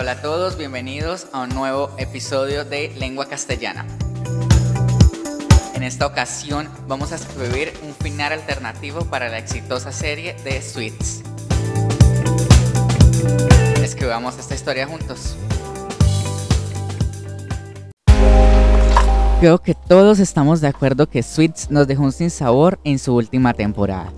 Hola a todos, bienvenidos a un nuevo episodio de Lengua Castellana. En esta ocasión vamos a escribir un final alternativo para la exitosa serie de Sweets. Escribamos esta historia juntos. Creo que todos estamos de acuerdo que Sweets nos dejó un sinsabor en su última temporada.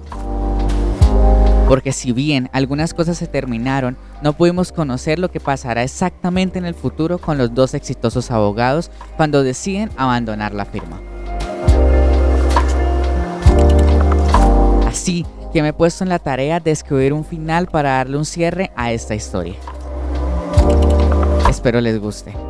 Porque si bien algunas cosas se terminaron, no pudimos conocer lo que pasará exactamente en el futuro con los dos exitosos abogados cuando deciden abandonar la firma. Así que me he puesto en la tarea de escribir un final para darle un cierre a esta historia. Espero les guste.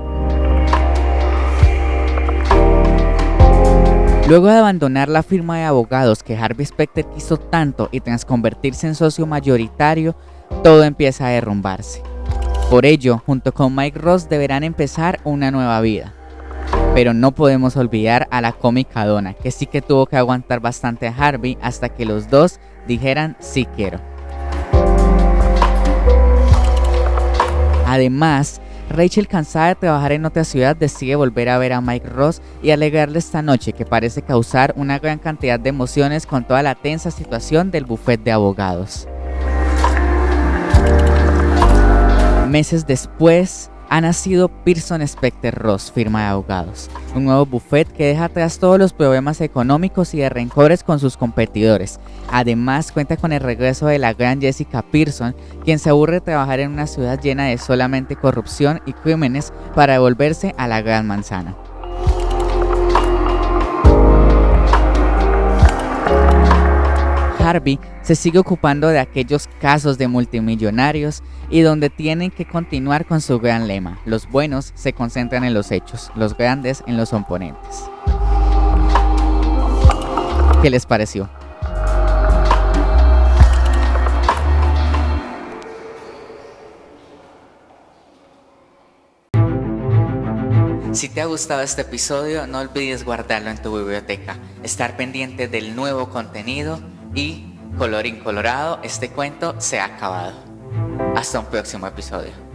Luego de abandonar la firma de abogados que Harvey Specter quiso tanto y tras convertirse en socio mayoritario, todo empieza a derrumbarse. Por ello, junto con Mike Ross deberán empezar una nueva vida. Pero no podemos olvidar a la cómica Donna, que sí que tuvo que aguantar bastante a Harvey hasta que los dos dijeran sí quiero. Además, Rachel, cansada de trabajar en otra ciudad, decide volver a ver a Mike Ross y alegarle esta noche que parece causar una gran cantidad de emociones con toda la tensa situación del buffet de abogados. Meses después, ha nacido Pearson Specter Ross, firma de abogados, un nuevo buffet que deja atrás todos los problemas económicos y de rencores con sus competidores. Además, cuenta con el regreso de la gran Jessica Pearson, quien se aburre trabajar en una ciudad llena de solamente corrupción y crímenes para devolverse a la gran manzana. Harvey se sigue ocupando de aquellos casos de multimillonarios y donde tienen que continuar con su gran lema. Los buenos se concentran en los hechos, los grandes en los oponentes. ¿Qué les pareció? Si te ha gustado este episodio, no olvides guardarlo en tu biblioteca, estar pendiente del nuevo contenido y, colorín colorado, este cuento se ha acabado. Hasta un próximo episodio.